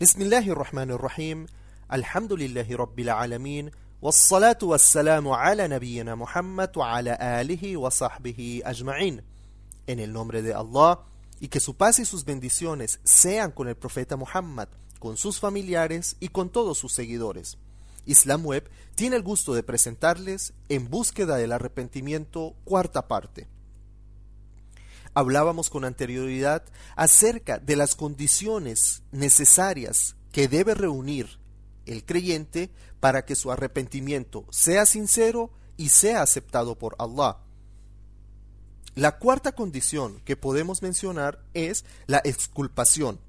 بسم الله الرحمن الرحيم الحمد لله رب العالمين والصلاة والسلام على نبينا Muhammad وعلى آله وصحبه أجمعين En el nombre de Allah y que su paz y sus bendiciones sean con el profeta Muhammad, con sus familiares y con todos sus seguidores. Islam Web tiene el gusto de presentarles En búsqueda del arrepentimiento, cuarta parte. Hablábamos con anterioridad acerca de las condiciones necesarias que debe reunir el creyente para que su arrepentimiento sea sincero y sea aceptado por Allah. La cuarta condición que podemos mencionar es la exculpación.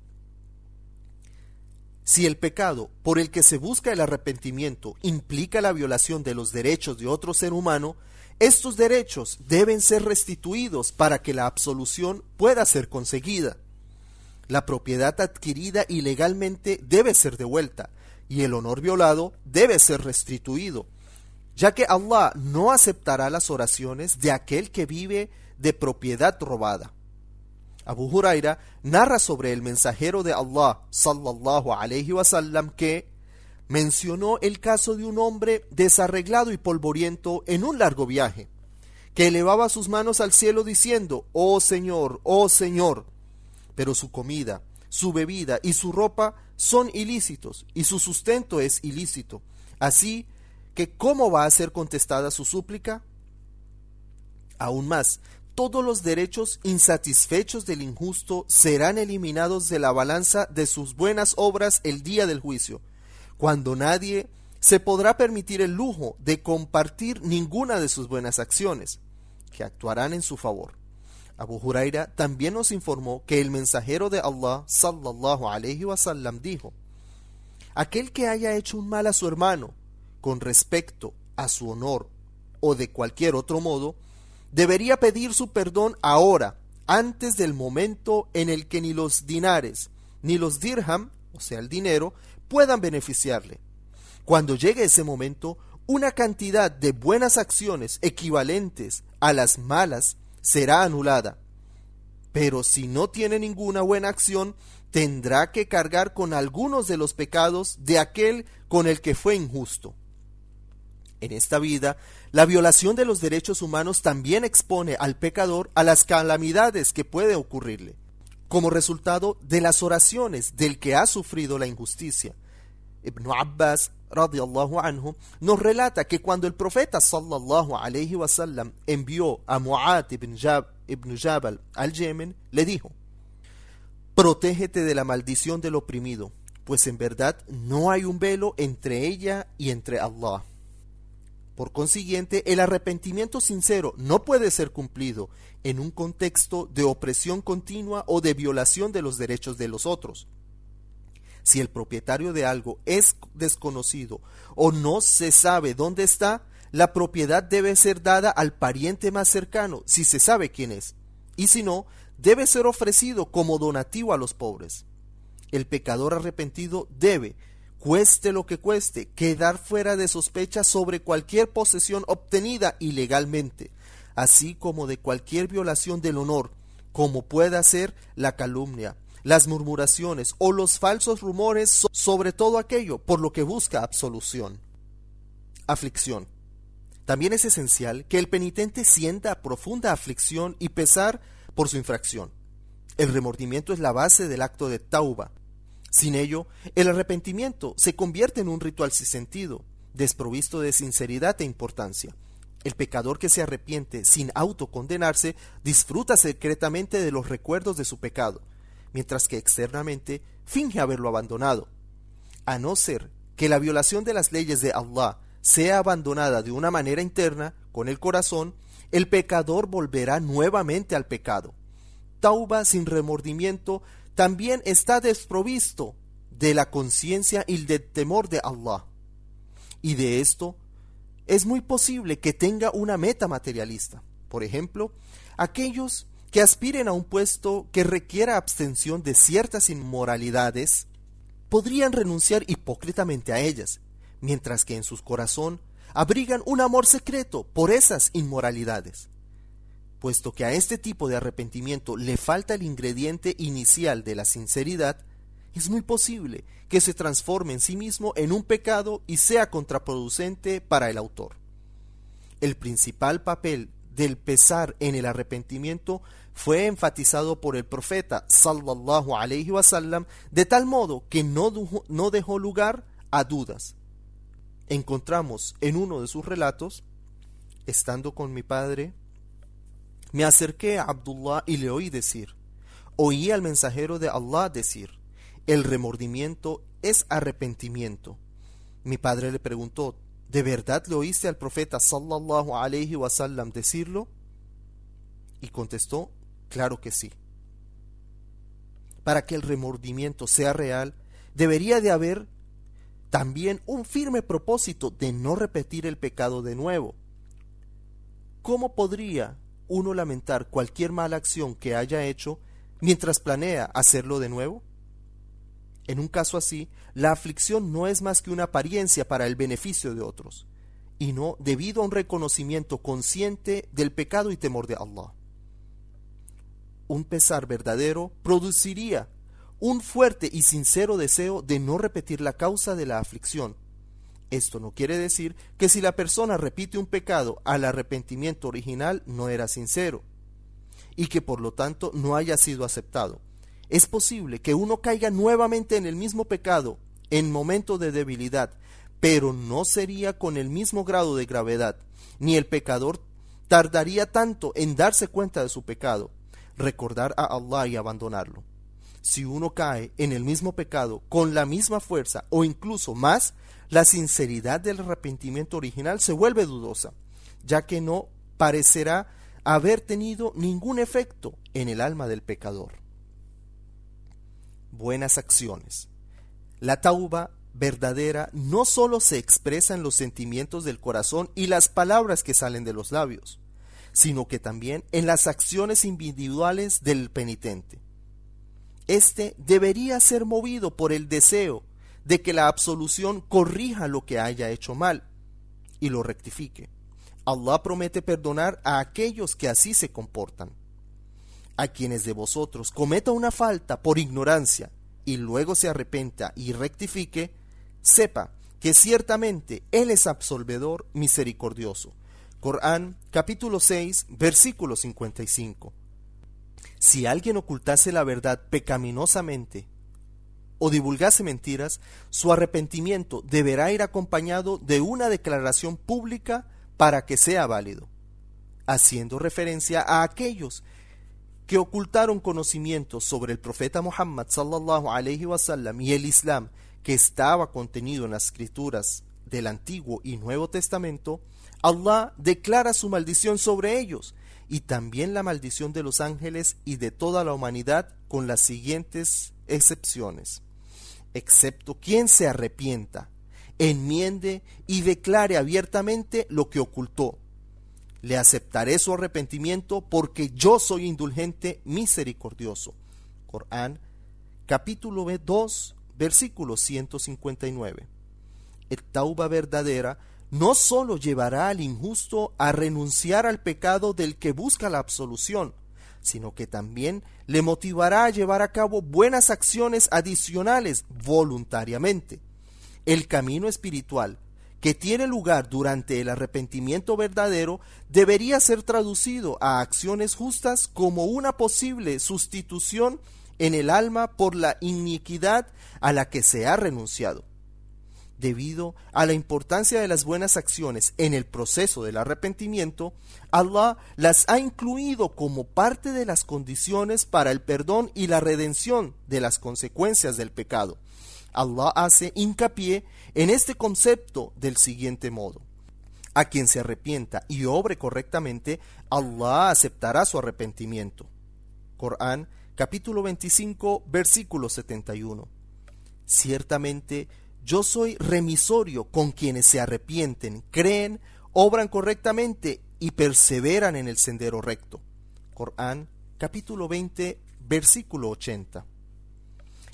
Si el pecado por el que se busca el arrepentimiento implica la violación de los derechos de otro ser humano, estos derechos deben ser restituidos para que la absolución pueda ser conseguida. La propiedad adquirida ilegalmente debe ser devuelta y el honor violado debe ser restituido, ya que Allah no aceptará las oraciones de aquel que vive de propiedad robada. Abu Huraira narra sobre el mensajero de Allah sallallahu alayhi wasallam que mencionó el caso de un hombre desarreglado y polvoriento en un largo viaje, que elevaba sus manos al cielo diciendo, Oh Señor, oh Señor, pero su comida, su bebida y su ropa son ilícitos y su sustento es ilícito. Así que, ¿cómo va a ser contestada su súplica? Aún más, todos los derechos insatisfechos del injusto serán eliminados de la balanza de sus buenas obras el día del juicio, cuando nadie se podrá permitir el lujo de compartir ninguna de sus buenas acciones, que actuarán en su favor. Abu Huraira también nos informó que el mensajero de Allah sallallahu alayhi wasallam dijo: Aquel que haya hecho un mal a su hermano con respecto a su honor o de cualquier otro modo, debería pedir su perdón ahora, antes del momento en el que ni los dinares ni los dirham, o sea, el dinero, puedan beneficiarle. Cuando llegue ese momento, una cantidad de buenas acciones equivalentes a las malas será anulada. Pero si no tiene ninguna buena acción, tendrá que cargar con algunos de los pecados de aquel con el que fue injusto. En esta vida, la violación de los derechos humanos también expone al pecador a las calamidades que puede ocurrirle, como resultado de las oraciones del que ha sufrido la injusticia. Ibn Abbas radiallahu anhu nos relata que cuando el profeta sallallahu alayhi wasallam envió a Mu'ad ibn, Jab, ibn Jabal al Yemen, le dijo: Protégete de la maldición del oprimido, pues en verdad no hay un velo entre ella y entre Allah. Por consiguiente, el arrepentimiento sincero no puede ser cumplido en un contexto de opresión continua o de violación de los derechos de los otros. Si el propietario de algo es desconocido o no se sabe dónde está, la propiedad debe ser dada al pariente más cercano, si se sabe quién es, y si no, debe ser ofrecido como donativo a los pobres. El pecador arrepentido debe, cueste lo que cueste, quedar fuera de sospecha sobre cualquier posesión obtenida ilegalmente, así como de cualquier violación del honor, como pueda ser la calumnia, las murmuraciones o los falsos rumores sobre todo aquello por lo que busca absolución. Aflicción. También es esencial que el penitente sienta profunda aflicción y pesar por su infracción. El remordimiento es la base del acto de tauba. Sin ello, el arrepentimiento se convierte en un ritual sin sentido, desprovisto de sinceridad e importancia. El pecador que se arrepiente sin autocondenarse disfruta secretamente de los recuerdos de su pecado, mientras que externamente finge haberlo abandonado. A no ser que la violación de las leyes de Allah sea abandonada de una manera interna, con el corazón, el pecador volverá nuevamente al pecado. Tauba sin remordimiento también está desprovisto de la conciencia y del temor de Allah. Y de esto es muy posible que tenga una meta materialista. Por ejemplo, aquellos que aspiren a un puesto que requiera abstención de ciertas inmoralidades, podrían renunciar hipócritamente a ellas, mientras que en su corazón abrigan un amor secreto por esas inmoralidades. Puesto que a este tipo de arrepentimiento le falta el ingrediente inicial de la sinceridad, es muy posible que se transforme en sí mismo en un pecado y sea contraproducente para el autor. El principal papel del pesar en el arrepentimiento fue enfatizado por el profeta sallallahu alaihi wasallam de tal modo que no, no dejó lugar a dudas. Encontramos en uno de sus relatos, estando con mi padre, me acerqué a Abdullah y le oí decir, oí al mensajero de Allah decir, el remordimiento es arrepentimiento. Mi padre le preguntó, ¿de verdad le oíste al profeta sallallahu alaihi wasallam decirlo? Y contestó, Claro que sí. Para que el remordimiento sea real, debería de haber también un firme propósito de no repetir el pecado de nuevo. ¿Cómo podría uno lamentar cualquier mala acción que haya hecho mientras planea hacerlo de nuevo? En un caso así, la aflicción no es más que una apariencia para el beneficio de otros, y no debido a un reconocimiento consciente del pecado y temor de Allah un pesar verdadero produciría un fuerte y sincero deseo de no repetir la causa de la aflicción. Esto no quiere decir que si la persona repite un pecado al arrepentimiento original no era sincero y que por lo tanto no haya sido aceptado. Es posible que uno caiga nuevamente en el mismo pecado en momento de debilidad, pero no sería con el mismo grado de gravedad, ni el pecador tardaría tanto en darse cuenta de su pecado recordar a Allah y abandonarlo. Si uno cae en el mismo pecado con la misma fuerza o incluso más, la sinceridad del arrepentimiento original se vuelve dudosa, ya que no parecerá haber tenido ningún efecto en el alma del pecador. Buenas acciones. La tauba verdadera no solo se expresa en los sentimientos del corazón y las palabras que salen de los labios, sino que también en las acciones individuales del penitente. Este debería ser movido por el deseo de que la absolución corrija lo que haya hecho mal y lo rectifique. Allah promete perdonar a aquellos que así se comportan. A quienes de vosotros cometa una falta por ignorancia y luego se arrepenta y rectifique, sepa que ciertamente Él es absolvedor misericordioso. Corán capítulo 6 versículo 55. Si alguien ocultase la verdad pecaminosamente o divulgase mentiras, su arrepentimiento deberá ir acompañado de una declaración pública para que sea válido, haciendo referencia a aquellos que ocultaron conocimientos sobre el profeta Muhammad sallallahu alaihi wasallam y el Islam que estaba contenido en las escrituras del Antiguo y Nuevo Testamento, Allah declara su maldición sobre ellos y también la maldición de los ángeles y de toda la humanidad con las siguientes excepciones. Excepto quien se arrepienta, enmiende y declare abiertamente lo que ocultó. Le aceptaré su arrepentimiento porque yo soy indulgente misericordioso. Corán capítulo 2 versículo 159. El tauba verdadera no sólo llevará al injusto a renunciar al pecado del que busca la absolución, sino que también le motivará a llevar a cabo buenas acciones adicionales voluntariamente. El camino espiritual que tiene lugar durante el arrepentimiento verdadero debería ser traducido a acciones justas como una posible sustitución en el alma por la iniquidad a la que se ha renunciado debido a la importancia de las buenas acciones en el proceso del arrepentimiento, Allah las ha incluido como parte de las condiciones para el perdón y la redención de las consecuencias del pecado. Allah hace hincapié en este concepto del siguiente modo. A quien se arrepienta y obre correctamente, Allah aceptará su arrepentimiento. Corán capítulo 25 versículo 71. Ciertamente yo soy remisorio con quienes se arrepienten, creen, obran correctamente y perseveran en el sendero recto. Corán capítulo 20 versículo 80.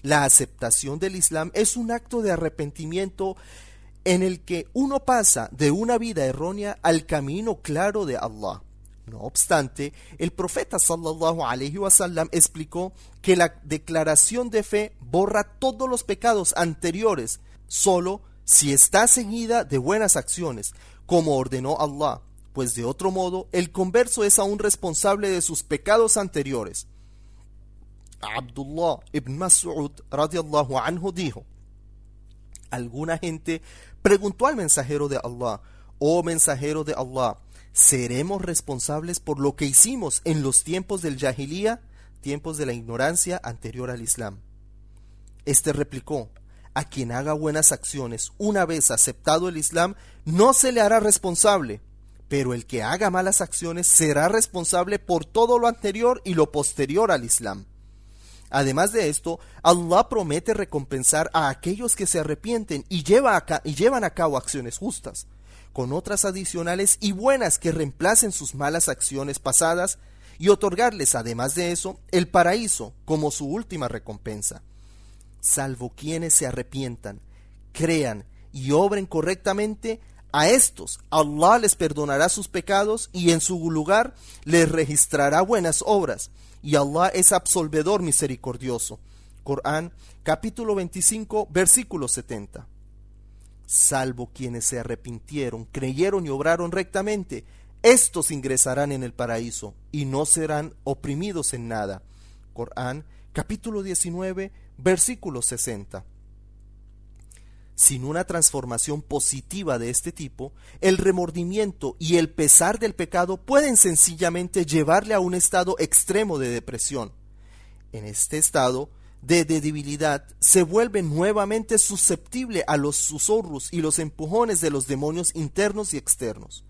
La aceptación del Islam es un acto de arrepentimiento en el que uno pasa de una vida errónea al camino claro de Allah. No obstante, el profeta sallallahu alaihi wasallam explicó que la declaración de fe borra todos los pecados anteriores, solo si está seguida de buenas acciones, como ordenó Allah, pues de otro modo el converso es aún responsable de sus pecados anteriores. Abdullah ibn Mas'ud radiallahu anhu dijo, alguna gente preguntó al mensajero de Allah, oh mensajero de Allah, ¿seremos responsables por lo que hicimos en los tiempos del Jahiliya, tiempos de la ignorancia anterior al Islam? Este replicó, a quien haga buenas acciones una vez aceptado el Islam, no se le hará responsable, pero el que haga malas acciones será responsable por todo lo anterior y lo posterior al Islam. Además de esto, Allah promete recompensar a aquellos que se arrepienten y, y llevan a cabo acciones justas, con otras adicionales y buenas que reemplacen sus malas acciones pasadas, y otorgarles, además de eso, el paraíso como su última recompensa salvo quienes se arrepientan, crean y obren correctamente, a estos Allah les perdonará sus pecados y en su lugar les registrará buenas obras, y Allah es absolvedor misericordioso. Corán capítulo 25 versículo 70. Salvo quienes se arrepintieron, creyeron y obraron rectamente, estos ingresarán en el paraíso y no serán oprimidos en nada. Corán capítulo 19 Versículo 60. Sin una transformación positiva de este tipo, el remordimiento y el pesar del pecado pueden sencillamente llevarle a un estado extremo de depresión. En este estado de debilidad se vuelve nuevamente susceptible a los susurros y los empujones de los demonios internos y externos.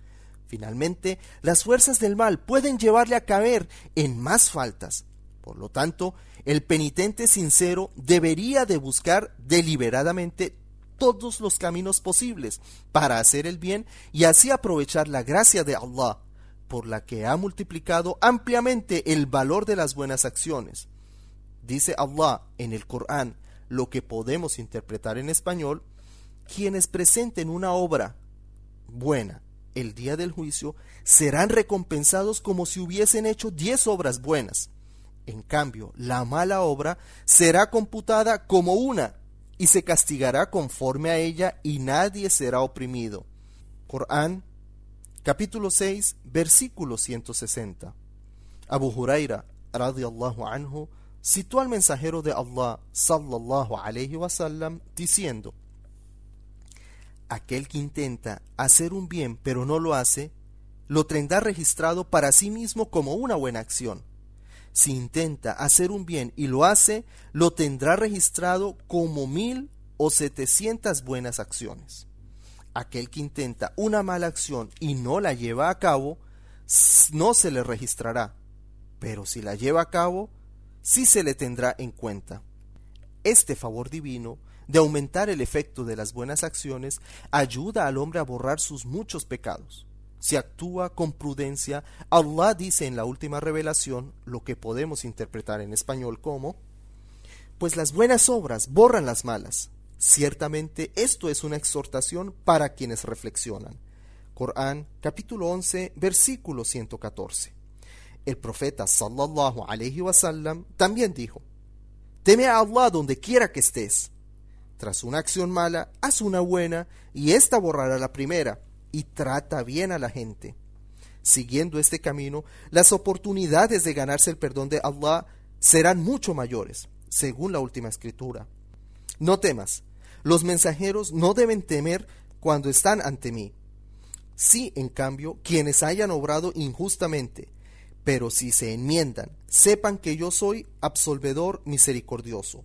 Finalmente, las fuerzas del mal pueden llevarle a caer en más faltas. Por lo tanto, el penitente sincero debería de buscar deliberadamente todos los caminos posibles para hacer el bien y así aprovechar la gracia de Allah, por la que ha multiplicado ampliamente el valor de las buenas acciones. Dice Allah en el Corán, lo que podemos interpretar en español, quienes presenten una obra buena el día del juicio serán recompensados como si hubiesen hecho diez obras buenas. En cambio, la mala obra será computada como una y se castigará conforme a ella y nadie será oprimido. Corán, capítulo 6, versículo 160. Abu Huraira, radiallahu anhu, citó al mensajero de Allah, sallallahu alayhi wasallam, diciendo: Aquel que intenta hacer un bien pero no lo hace, lo tendrá registrado para sí mismo como una buena acción si intenta hacer un bien y lo hace, lo tendrá registrado como mil o setecientas buenas acciones. Aquel que intenta una mala acción y no la lleva a cabo, no se le registrará, pero si la lleva a cabo, sí se le tendrá en cuenta. Este favor divino de aumentar el efecto de las buenas acciones ayuda al hombre a borrar sus muchos pecados si actúa con prudencia, Allah dice en la última revelación lo que podemos interpretar en español como, pues las buenas obras borran las malas. Ciertamente esto es una exhortación para quienes reflexionan. Corán capítulo 11 versículo 114. El profeta sallallahu alaihi wasallam también dijo: Teme a Allah donde quiera que estés. Tras una acción mala, haz una buena y ésta borrará la primera y trata bien a la gente. Siguiendo este camino, las oportunidades de ganarse el perdón de Allah serán mucho mayores, según la última escritura. No temas, los mensajeros no deben temer cuando están ante mí. Sí, en cambio, quienes hayan obrado injustamente, pero si se enmiendan, sepan que yo soy absolvedor misericordioso.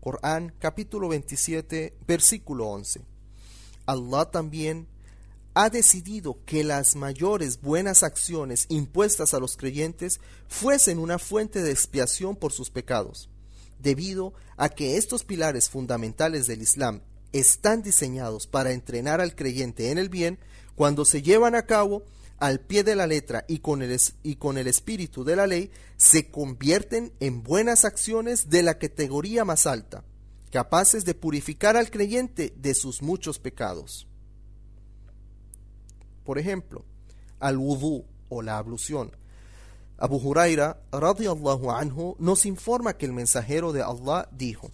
Corán capítulo 27, versículo 11. Allah también ha decidido que las mayores buenas acciones impuestas a los creyentes fuesen una fuente de expiación por sus pecados, debido a que estos pilares fundamentales del Islam están diseñados para entrenar al creyente en el bien, cuando se llevan a cabo al pie de la letra y con, el, y con el espíritu de la ley, se convierten en buenas acciones de la categoría más alta, capaces de purificar al creyente de sus muchos pecados. Por ejemplo, al wudú o la ablución. Abu Huraira radiallahu anhu nos informa que el mensajero de Allah dijo,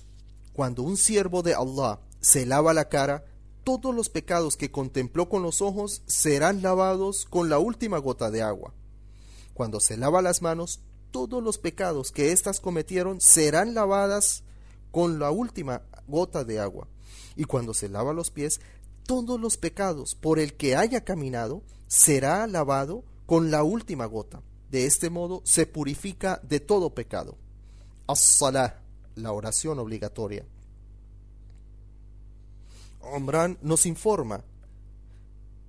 cuando un siervo de Allah se lava la cara, todos los pecados que contempló con los ojos serán lavados con la última gota de agua. Cuando se lava las manos, todos los pecados que éstas cometieron serán lavadas con la última gota de agua. Y cuando se lava los pies, todos los pecados por el que haya caminado será lavado con la última gota. De este modo se purifica de todo pecado. As-salah, la oración obligatoria. Umran nos informa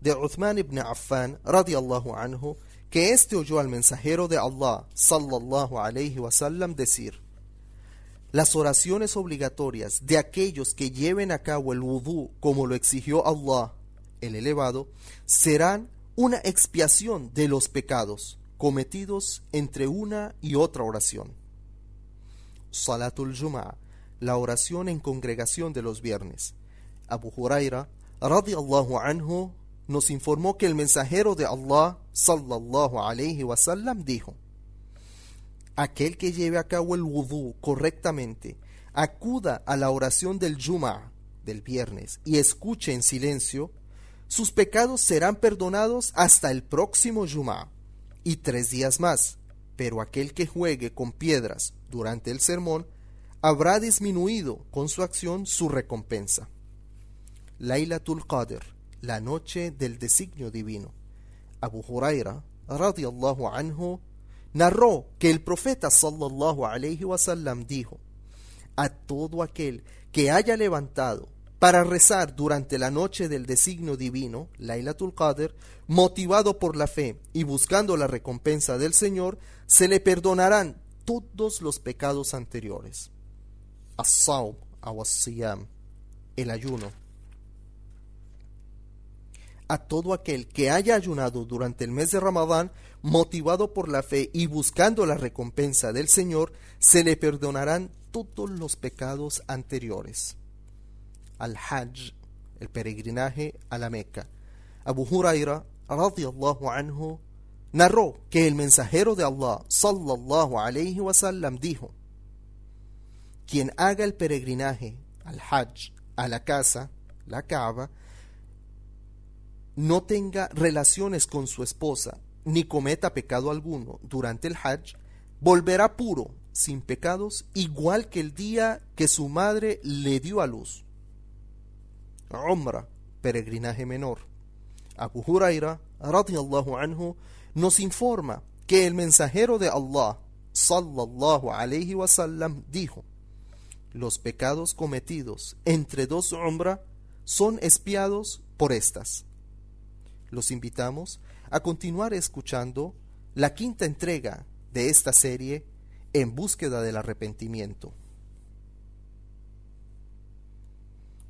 de Uthman ibn Affan radiallahu anhu que éste oyó al mensajero de Allah sallallahu alayhi wasallam decir las oraciones obligatorias de aquellos que lleven a cabo el wudú como lo exigió Allah el elevado serán una expiación de los pecados cometidos entre una y otra oración. Salatul Jum'a, la oración en congregación de los viernes. Abu Huraira, radiallahu anhu, nos informó que el mensajero de Allah, sallallahu alayhi wasallam, dijo: Aquel que lleve a cabo el wudú correctamente, acuda a la oración del Jum'a, del viernes, y escuche en silencio, sus pecados serán perdonados hasta el próximo Jum'a y tres días más, pero aquel que juegue con piedras durante el sermón habrá disminuido con su acción su recompensa. Laylatul Qadr, la noche del designio divino. Abu Huraira, radiallahu anhu, narró que el profeta sallallahu alayhi wasallam dijo: A todo aquel que haya levantado para rezar durante la noche del designio divino, Lailatul Qadr, motivado por la fe y buscando la recompensa del Señor, se le perdonarán todos los pecados anteriores. As-Sawm el ayuno. A todo aquel que haya ayunado durante el mes de Ramadán, motivado por la fe y buscando la recompensa del Señor, se le perdonarán todos los pecados anteriores al-Hajj, el peregrinaje a la Meca. Abu Huraira radiallahu anhu narró que el mensajero de Allah sallallahu alayhi wasallam dijo: Quien haga el peregrinaje al Hajj, a la casa, la Kaaba, no tenga relaciones con su esposa ni cometa pecado alguno durante el Hajj, volverá puro, sin pecados, igual que el día que su madre le dio a luz. Umrah, peregrinaje menor. Abu Huraira, radiallahu anhu, nos informa que el mensajero de Allah, sallallahu alayhi wasallam, dijo: Los pecados cometidos entre dos Umrah son espiados por estas. Los invitamos a continuar escuchando la quinta entrega de esta serie en búsqueda del arrepentimiento.